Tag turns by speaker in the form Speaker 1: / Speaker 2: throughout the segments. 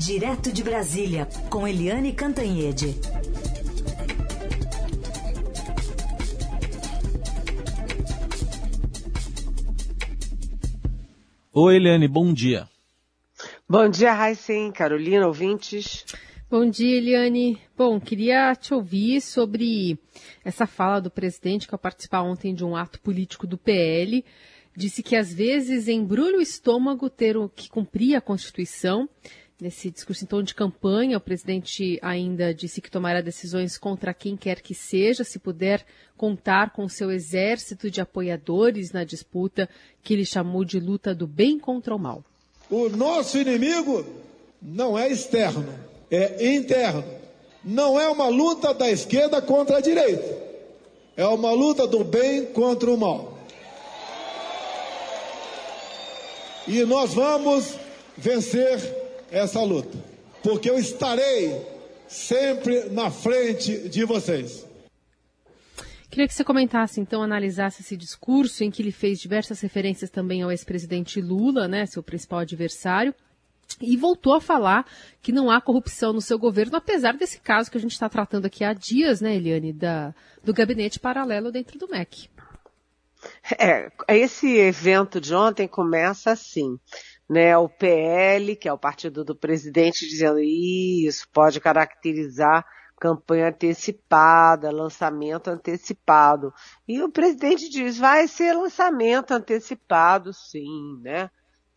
Speaker 1: Direto de Brasília, com Eliane Cantanhede.
Speaker 2: Oi, Eliane, bom dia.
Speaker 3: Bom dia, Raíssen, Carolina, ouvintes.
Speaker 4: Bom dia, Eliane. Bom, queria te ouvir sobre essa fala do presidente que ao participar ontem de um ato político do PL, disse que às vezes embrulha o estômago ter que cumprir a Constituição. Nesse discurso, então, de campanha, o presidente ainda disse que tomará decisões contra quem quer que seja, se puder contar com seu exército de apoiadores na disputa que ele chamou de luta do bem contra o mal.
Speaker 5: O nosso inimigo não é externo, é interno. Não é uma luta da esquerda contra a direita, é uma luta do bem contra o mal. E nós vamos vencer essa luta, porque eu estarei sempre na frente de vocês.
Speaker 4: Queria que você comentasse, então, analisasse esse discurso em que ele fez diversas referências também ao ex-presidente Lula, né, seu principal adversário, e voltou a falar que não há corrupção no seu governo, apesar desse caso que a gente está tratando aqui há dias, né, Eliane, da, do gabinete paralelo dentro do MEC.
Speaker 3: É, esse evento de ontem começa assim né, o PL, que é o partido do presidente, dizendo isso pode caracterizar campanha antecipada, lançamento antecipado. E o presidente diz, vai ser lançamento antecipado, sim, né?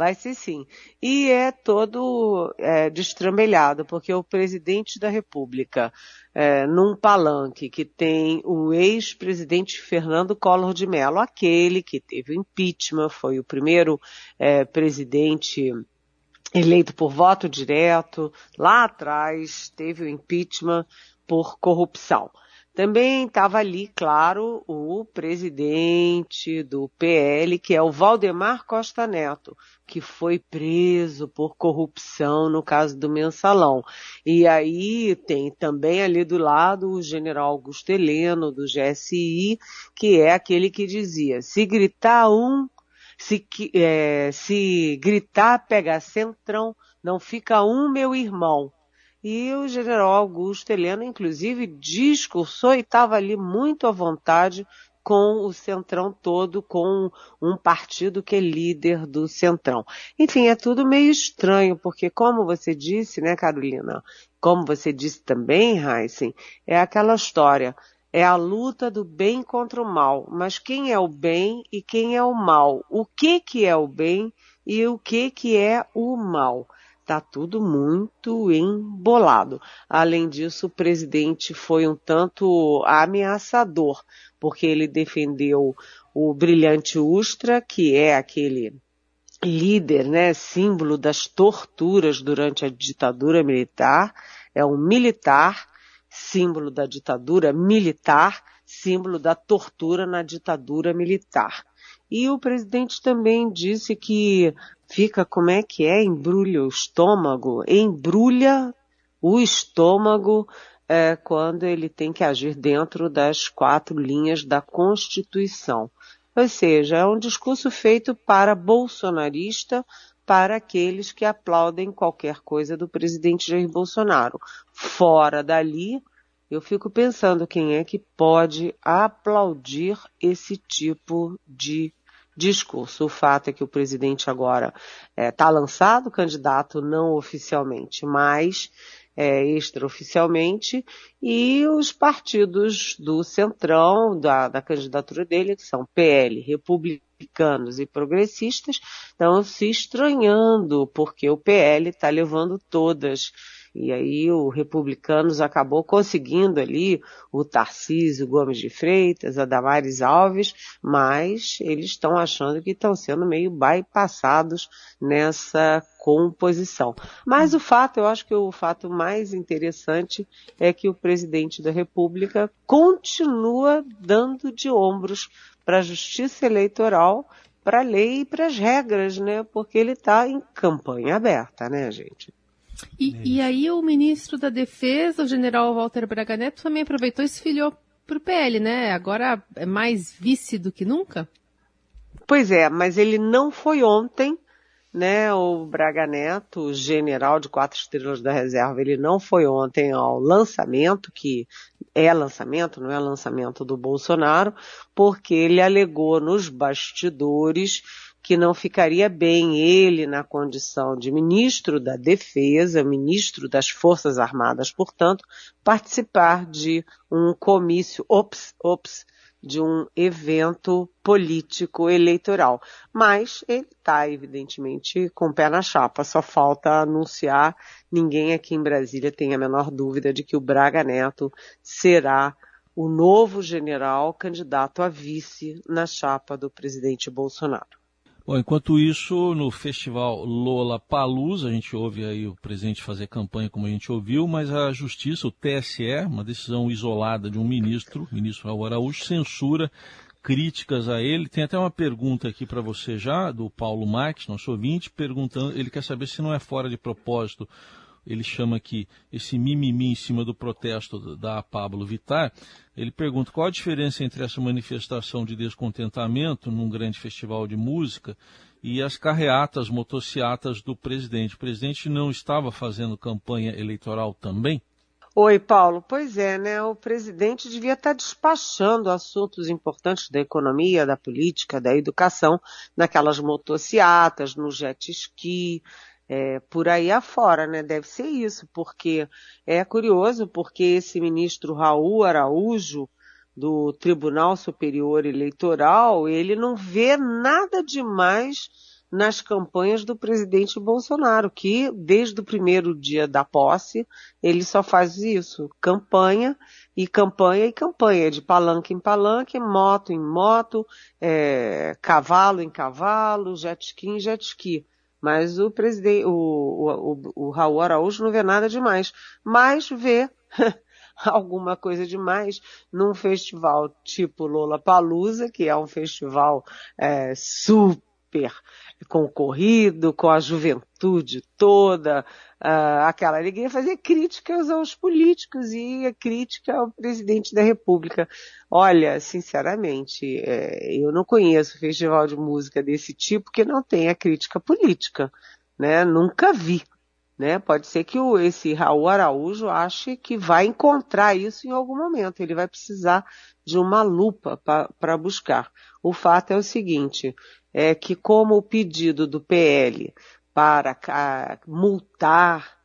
Speaker 3: Vai ser sim. E é todo é, destrambelhado, porque o presidente da República, é, num palanque que tem o ex-presidente Fernando Collor de Mello, aquele que teve o impeachment, foi o primeiro é, presidente eleito por voto direto, lá atrás teve o impeachment por corrupção. Também estava ali, claro, o presidente do PL, que é o Valdemar Costa Neto, que foi preso por corrupção no caso do mensalão. E aí tem também ali do lado o general Augusto Heleno, do GSI, que é aquele que dizia, se gritar um, se, é, se gritar pega centrão, não fica um meu irmão. E o general Augusto Heleno, inclusive, discursou e estava ali muito à vontade com o Centrão todo, com um partido que é líder do Centrão. Enfim, é tudo meio estranho, porque como você disse, né, Carolina, como você disse também, Heisen, é aquela história, é a luta do bem contra o mal. Mas quem é o bem e quem é o mal? O que que é o bem e o que que é o mal? Está tudo muito embolado. Além disso, o presidente foi um tanto ameaçador, porque ele defendeu o brilhante Ustra, que é aquele líder, né, símbolo das torturas durante a ditadura militar, é um militar, símbolo da ditadura militar, símbolo da tortura na ditadura militar. E o presidente também disse que fica, como é que é? Embrulha o estômago, embrulha o estômago é, quando ele tem que agir dentro das quatro linhas da Constituição. Ou seja, é um discurso feito para bolsonarista, para aqueles que aplaudem qualquer coisa do presidente Jair Bolsonaro. Fora dali, eu fico pensando quem é que pode aplaudir esse tipo de discurso. O fato é que o presidente agora está é, lançado candidato não oficialmente, mas é, extraoficialmente, e os partidos do centrão da, da candidatura dele, que são PL, republicanos e progressistas, estão se estranhando, porque o PL está levando todas e aí o Republicanos acabou conseguindo ali o Tarcísio Gomes de Freitas, a Damares Alves, mas eles estão achando que estão sendo meio bypassados nessa composição. Mas o fato, eu acho que o fato mais interessante é que o presidente da República continua dando de ombros para a justiça eleitoral, para a lei e para as regras, né? Porque ele está em campanha aberta, né, gente?
Speaker 4: E, é e, aí o ministro da Defesa, o general Walter Braga Neto, também aproveitou e se filiou para o PL, né? Agora é mais vice do que nunca?
Speaker 3: Pois é, mas ele não foi ontem né, o Braga Neto, general de quatro estrelas da reserva, ele não foi ontem ao lançamento, que é lançamento, não é lançamento do Bolsonaro, porque ele alegou nos bastidores que não ficaria bem ele na condição de ministro da Defesa, ministro das Forças Armadas, portanto, participar de um comício, ops, ops, de um evento político eleitoral. Mas ele está, evidentemente, com o pé na chapa. Só falta anunciar. Ninguém aqui em Brasília tem a menor dúvida de que o Braga Neto será o novo general candidato a vice na chapa do presidente Bolsonaro.
Speaker 2: Bom, enquanto isso, no festival Lola Palusa, a gente ouve aí o presidente fazer campanha, como a gente ouviu, mas a justiça, o TSE, uma decisão isolada de um ministro, ministro Raul Araújo, censura críticas a ele. Tem até uma pergunta aqui para você já, do Paulo Marques, nosso ouvinte, perguntando, ele quer saber se não é fora de propósito ele chama aqui esse mimimi em cima do protesto da Pablo Vittar, ele pergunta qual a diferença entre essa manifestação de descontentamento num grande festival de música e as carreatas, motociatas do presidente. O presidente não estava fazendo campanha eleitoral também?
Speaker 3: Oi, Paulo. Pois é, né? O presidente devia estar despachando assuntos importantes da economia, da política, da educação, naquelas motociatas, no jet ski, é, por aí afora, né? Deve ser isso, porque é curioso, porque esse ministro Raul Araújo, do Tribunal Superior Eleitoral, ele não vê nada demais nas campanhas do presidente Bolsonaro, que desde o primeiro dia da posse, ele só faz isso, campanha e campanha e campanha, de palanque em palanque, moto em moto, é, cavalo em cavalo, jet ski em jet ski. Mas o presidente, o, o, o, o Raul Araújo não vê nada demais. Mas vê alguma coisa demais num festival tipo Lola Palusa, que é um festival é, super concorrido, com a juventude toda, uh, aquela alegria, fazer críticas aos políticos e a crítica ao presidente da República. Olha, sinceramente, é, eu não conheço festival de música desse tipo que não tenha crítica política, né? Nunca vi. Né? Pode ser que o, esse Raul Araújo ache que vai encontrar isso em algum momento. Ele vai precisar de uma lupa para buscar. O fato é o seguinte, é que como o pedido do PL para multar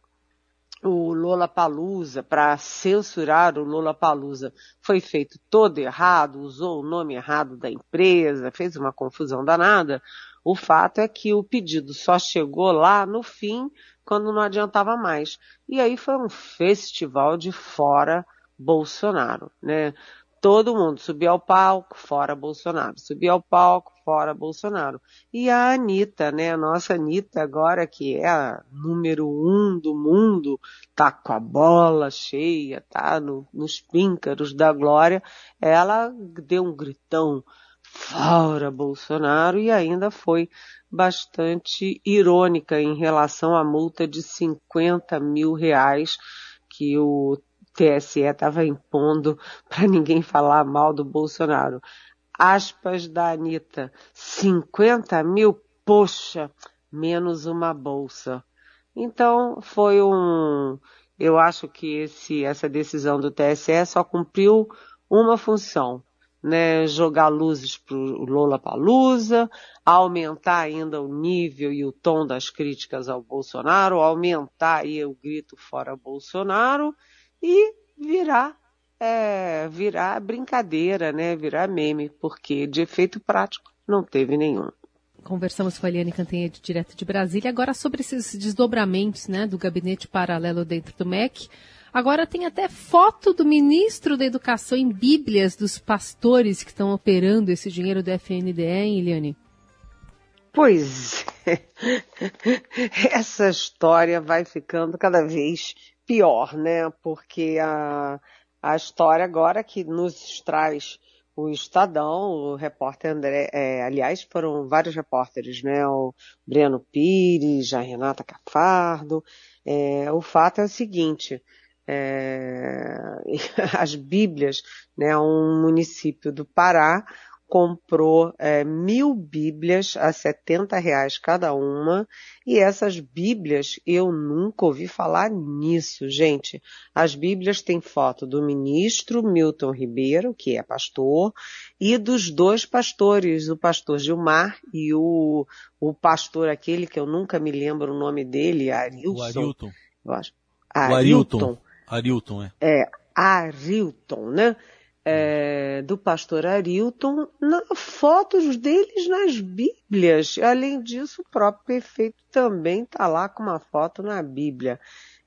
Speaker 3: o Lola Palusa, para censurar o Lola Palusa, foi feito todo errado, usou o nome errado da empresa, fez uma confusão danada. O fato é que o pedido só chegou lá no fim, quando não adiantava mais. E aí foi um festival de fora Bolsonaro, né? Todo mundo subia ao palco, fora Bolsonaro. Subia ao palco, fora Bolsonaro. E a Anitta, né? A nossa Anitta agora, que é a número um do mundo, tá com a bola cheia, tá no, nos píncaros da glória, ela deu um gritão fora Bolsonaro e ainda foi bastante irônica em relação à multa de 50 mil reais que o TSE estava impondo para ninguém falar mal do Bolsonaro. Aspas da Anitta, 50 mil, poxa, menos uma bolsa. Então foi um, eu acho que esse, essa decisão do TSE só cumpriu uma função, né, jogar luzes para o Lola Palusa, aumentar ainda o nível e o tom das críticas ao Bolsonaro, aumentar aí o grito fora Bolsonaro e virar é, virar brincadeira, né? Virar meme, porque de efeito prático não teve nenhum.
Speaker 4: Conversamos com a Eliane Cantanhede, direto de Brasília, agora sobre esses desdobramentos né, do gabinete paralelo dentro do MEC. Agora tem até foto do ministro da Educação em bíblias dos pastores que estão operando esse dinheiro do FNDE, hein, Eliane?
Speaker 3: Pois é. Essa história vai ficando cada vez pior, né? Porque a, a história agora que nos traz o Estadão, o repórter André, é, aliás, foram vários repórteres, né? O Breno Pires, a Renata Cafardo. É, o fato é o seguinte, é, as Bíblias, né? Um município do Pará comprou é, mil Bíblias a 70 reais cada uma, e essas Bíblias eu nunca ouvi falar nisso, gente. As Bíblias têm foto do ministro Milton Ribeiro, que é pastor, e dos dois pastores, o pastor Gilmar e o, o pastor aquele que eu nunca me lembro o nome dele, Arilson. O
Speaker 2: Arilton.
Speaker 3: Eu acho.
Speaker 2: Arilton. Arilton, é.
Speaker 3: É, Arilton, né? É, do pastor Arilton, na, fotos deles nas Bíblias. Além disso, o próprio prefeito também está lá com uma foto na Bíblia.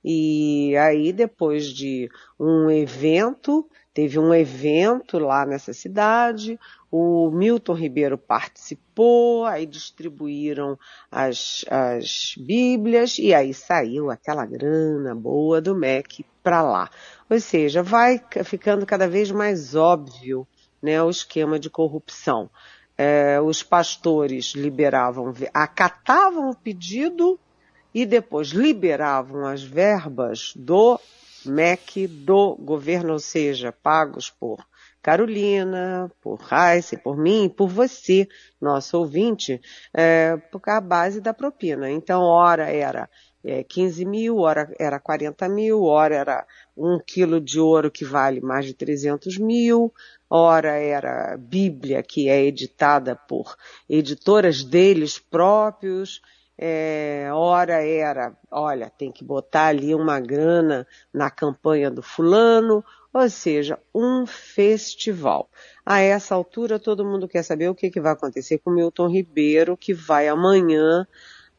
Speaker 3: E aí, depois de um evento, teve um evento lá nessa cidade, o Milton Ribeiro participou, aí distribuíram as, as Bíblias e aí saiu aquela grana boa do MEC para lá. Ou seja, vai ficando cada vez mais óbvio né, o esquema de corrupção. É, os pastores liberavam, acatavam o pedido e depois liberavam as verbas do MEC do governo, ou seja, pagos por Carolina, por Raíssa, por mim, por você, nosso ouvinte, é, a base da propina. Então, hora era é, 15 mil, hora era 40 mil, hora era um quilo de ouro que vale mais de 300 mil, hora era Bíblia, que é editada por editoras deles próprios, é, ora era, olha, tem que botar ali uma grana na campanha do fulano, ou seja, um festival. A essa altura todo mundo quer saber o que, que vai acontecer com Milton Ribeiro, que vai amanhã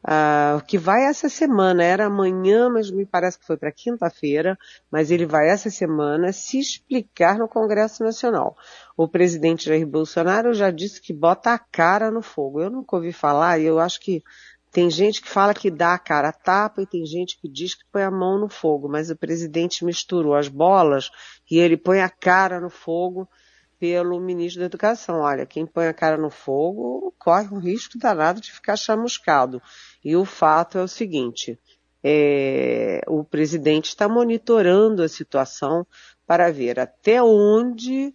Speaker 3: Uh, que vai essa semana, era amanhã, mas me parece que foi para quinta-feira, mas ele vai essa semana se explicar no Congresso Nacional. O presidente Jair Bolsonaro já disse que bota a cara no fogo. Eu nunca ouvi falar e eu acho que tem gente que fala que dá a cara a tapa e tem gente que diz que põe a mão no fogo, mas o presidente misturou as bolas e ele põe a cara no fogo pelo ministro da Educação. Olha, quem põe a cara no fogo corre o risco danado de ficar chamuscado. E o fato é o seguinte, é, o presidente está monitorando a situação para ver até onde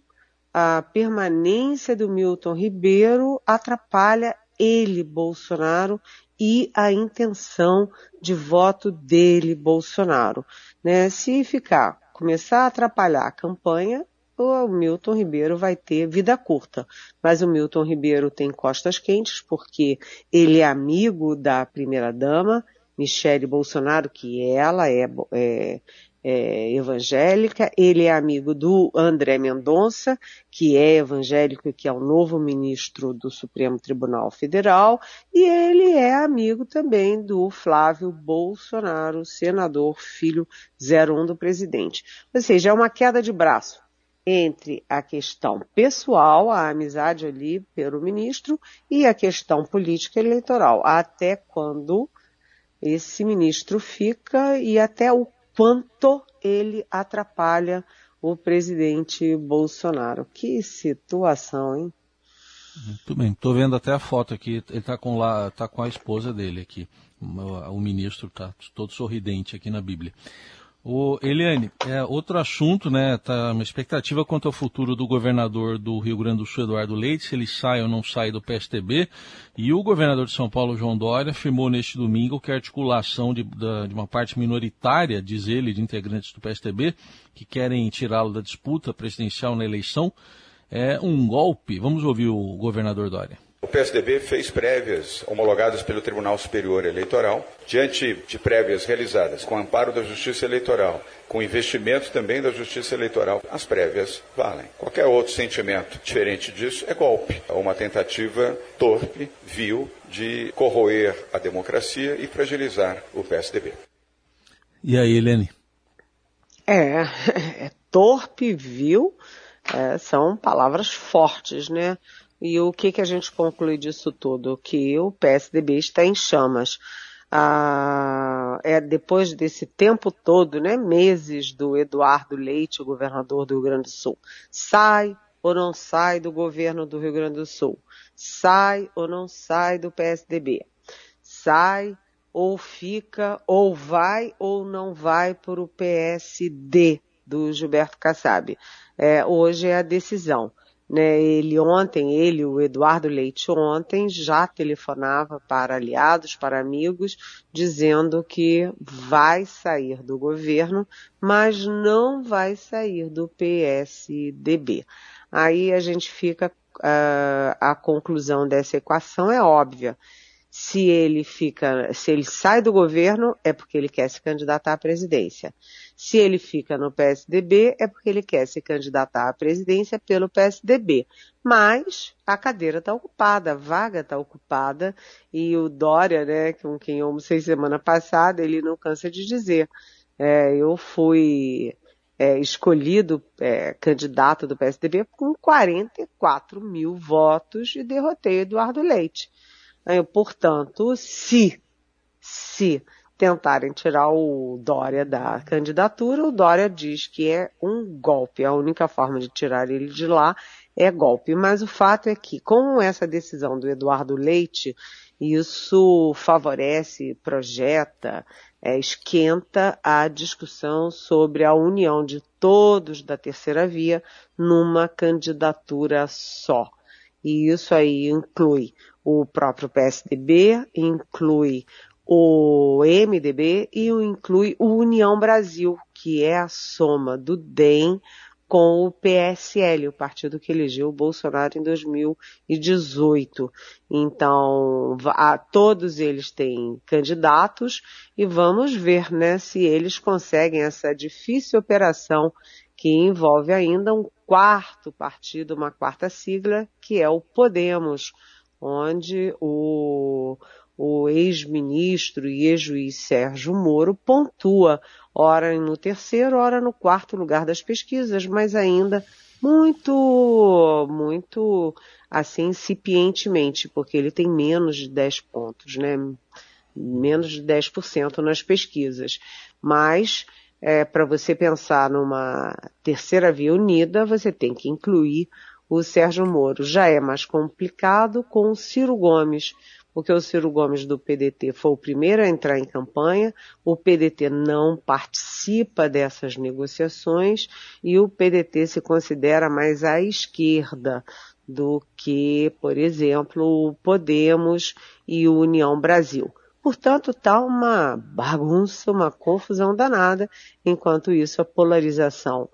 Speaker 3: a permanência do Milton Ribeiro atrapalha ele, Bolsonaro, e a intenção de voto dele, Bolsonaro. Né? Se ficar, começar a atrapalhar a campanha, o Milton Ribeiro vai ter vida curta. Mas o Milton Ribeiro tem costas quentes porque ele é amigo da primeira-dama, Michele Bolsonaro, que ela é, é, é, evangélica, ele é amigo do André Mendonça, que é evangélico e que é o novo ministro do Supremo Tribunal Federal, e ele é amigo também do Flávio Bolsonaro, senador, filho 01 do presidente. Ou seja, é uma queda de braço entre a questão pessoal, a amizade ali pelo ministro, e a questão política eleitoral, até quando esse ministro fica e até o quanto ele atrapalha o presidente Bolsonaro. Que situação, hein?
Speaker 2: Muito bem, estou vendo até a foto aqui, ele está com, lá, tá com a esposa dele aqui, o, o ministro está todo sorridente aqui na Bíblia. O Eliane, é, outro assunto, né? Tá uma expectativa quanto ao futuro do governador do Rio Grande do Sul, Eduardo Leite, se ele sai ou não sai do PSTB. E o governador de São Paulo, João Dória, afirmou neste domingo que a articulação de, de uma parte minoritária, diz ele, de integrantes do PSTB, que querem tirá-lo da disputa presidencial na eleição, é um golpe. Vamos ouvir o governador Dória.
Speaker 6: O PSDB fez prévias homologadas pelo Tribunal Superior Eleitoral, diante de prévias realizadas com amparo da Justiça Eleitoral, com investimento também da Justiça Eleitoral. As prévias valem. Qualquer outro sentimento diferente disso é golpe, é uma tentativa torpe, vil, de corroer a democracia e fragilizar o PSDB.
Speaker 2: E aí, Helene?
Speaker 3: É, é torpe, vil, é, são palavras fortes, né? E o que, que a gente conclui disso tudo? Que o PSDB está em chamas. Ah, é depois desse tempo todo, né, meses do Eduardo Leite, governador do Rio Grande do Sul, sai ou não sai do governo do Rio Grande do Sul, sai ou não sai do PSDB, sai ou fica ou vai ou não vai para o PSD do Gilberto Kassab. É, hoje é a decisão. Né, ele ontem, ele, o Eduardo Leite ontem, já telefonava para aliados, para amigos, dizendo que vai sair do governo, mas não vai sair do PSDB. Aí a gente fica, uh, a conclusão dessa equação é óbvia se ele fica, se ele sai do governo, é porque ele quer se candidatar à presidência. Se ele fica no PSDB, é porque ele quer se candidatar à presidência pelo PSDB. Mas a cadeira está ocupada, a vaga está ocupada, e o Dória, né, com quem eu almocei semana passada, ele não cansa de dizer. É, eu fui é, escolhido é, candidato do PSDB com 44 mil votos e derrotei Eduardo Leite. Portanto, se, se tentarem tirar o Dória da candidatura, o Dória diz que é um golpe. A única forma de tirar ele de lá é golpe. Mas o fato é que, com essa decisão do Eduardo Leite, isso favorece, projeta, é, esquenta a discussão sobre a união de todos da terceira via numa candidatura só. E isso aí inclui o próprio PSDB, inclui o MDB e inclui o União Brasil, que é a soma do DEM com o PSL, o partido que elegeu o Bolsonaro em 2018. Então, a, todos eles têm candidatos e vamos ver, né, se eles conseguem essa difícil operação que envolve ainda um quarto partido, uma quarta sigla, que é o Podemos onde o, o ex-ministro e ex-juiz Sérgio Moro pontua, ora no terceiro, ora no quarto lugar das pesquisas, mas ainda muito, muito assim, incipientemente, porque ele tem menos de 10 pontos, né? Menos de 10% nas pesquisas. Mas, é, para você pensar numa terceira via unida, você tem que incluir o Sérgio Moro. Já é mais complicado com o Ciro Gomes, porque o Ciro Gomes do PDT foi o primeiro a entrar em campanha, o PDT não participa dessas negociações e o PDT se considera mais à esquerda do que, por exemplo, o Podemos e o União Brasil. Portanto, está uma bagunça, uma confusão danada, enquanto isso a polarização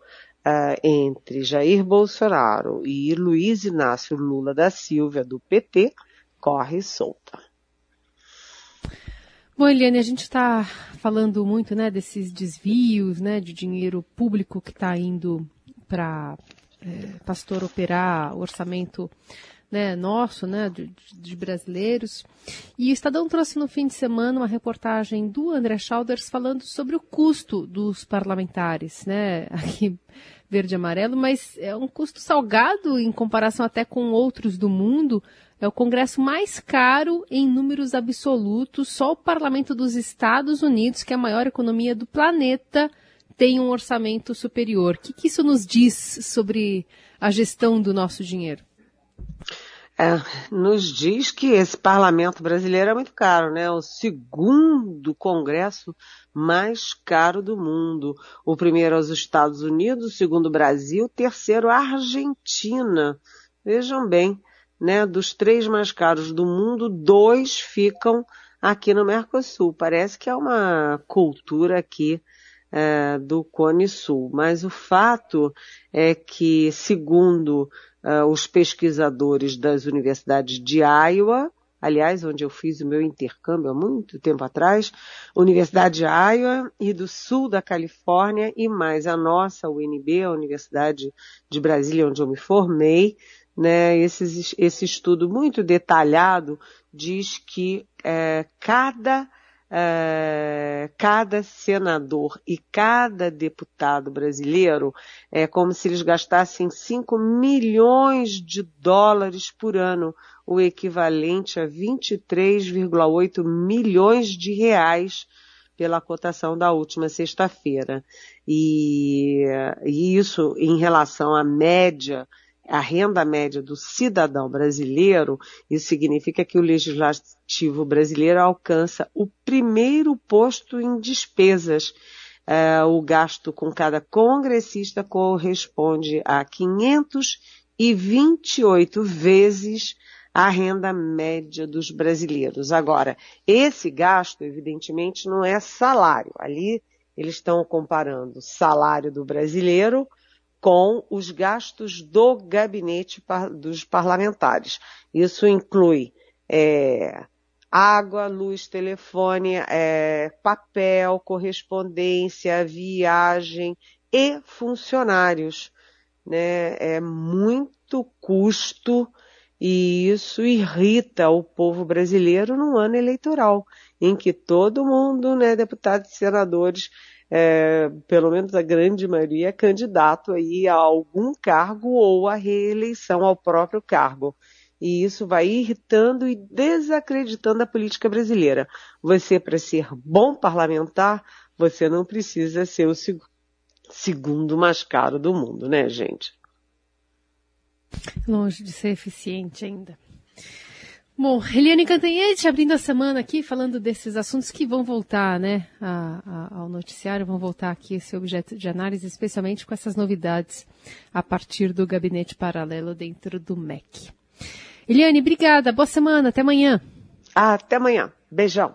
Speaker 3: uh, entre Jair Bolsonaro e Luiz Inácio Lula da Silva, do PT, corre solta.
Speaker 4: Bom, Eliane, a gente está falando muito né, desses desvios né, de dinheiro público que está indo para é, pastor operar orçamento né, nosso, né, de, de, brasileiros. E o Estadão trouxe no fim de semana uma reportagem do André Schauders falando sobre o custo dos parlamentares, né, aqui verde e amarelo, mas é um custo salgado em comparação até com outros do mundo. É o Congresso mais caro em números absolutos. Só o Parlamento dos Estados Unidos, que é a maior economia do planeta, tem um orçamento superior. O que, que isso nos diz sobre a gestão do nosso dinheiro?
Speaker 3: É, nos diz que esse parlamento brasileiro é muito caro, né? O segundo congresso mais caro do mundo. O primeiro é os Estados Unidos, o segundo Brasil, o terceiro Argentina. Vejam bem, né? Dos três mais caros do mundo, dois ficam aqui no Mercosul. Parece que é uma cultura aqui é, do Cone Sul. Mas o fato é que, segundo uh, os pesquisadores das universidades de Iowa, aliás, onde eu fiz o meu intercâmbio há muito tempo atrás, Universidade de Iowa e do sul da Califórnia e mais a nossa, UNB, a Universidade de Brasília, onde eu me formei, né, esse, esse estudo muito detalhado diz que é, cada uh, cada senador e cada deputado brasileiro é como se eles gastassem 5 milhões de dólares por ano, o equivalente a 23,8 milhões de reais pela cotação da última sexta-feira. E, e, isso em relação à média a renda média do cidadão brasileiro, isso significa que o legislativo brasileiro alcança o primeiro posto em despesas. É, o gasto com cada congressista corresponde a 500 e 28 vezes a renda média dos brasileiros. Agora, esse gasto, evidentemente, não é salário. Ali eles estão comparando salário do brasileiro com os gastos do gabinete dos parlamentares. Isso inclui é, água, luz, telefone, é, papel, correspondência, viagem e funcionários. Né? É muito custo e isso irrita o povo brasileiro no ano eleitoral, em que todo mundo, né, deputados e senadores, é, pelo menos a grande maioria, é candidato aí a algum cargo ou a reeleição ao próprio cargo. E isso vai irritando e desacreditando a política brasileira. Você, para ser bom parlamentar, você não precisa ser o seg segundo mais caro do mundo, né, gente?
Speaker 4: Longe de ser eficiente ainda. Bom, Eliane Cantanhete abrindo a semana aqui, falando desses assuntos que vão voltar né, a, a, ao noticiário, vão voltar aqui esse objeto de análise, especialmente com essas novidades a partir do gabinete paralelo dentro do MEC. Eliane, obrigada, boa semana, até amanhã.
Speaker 3: Até amanhã, beijão.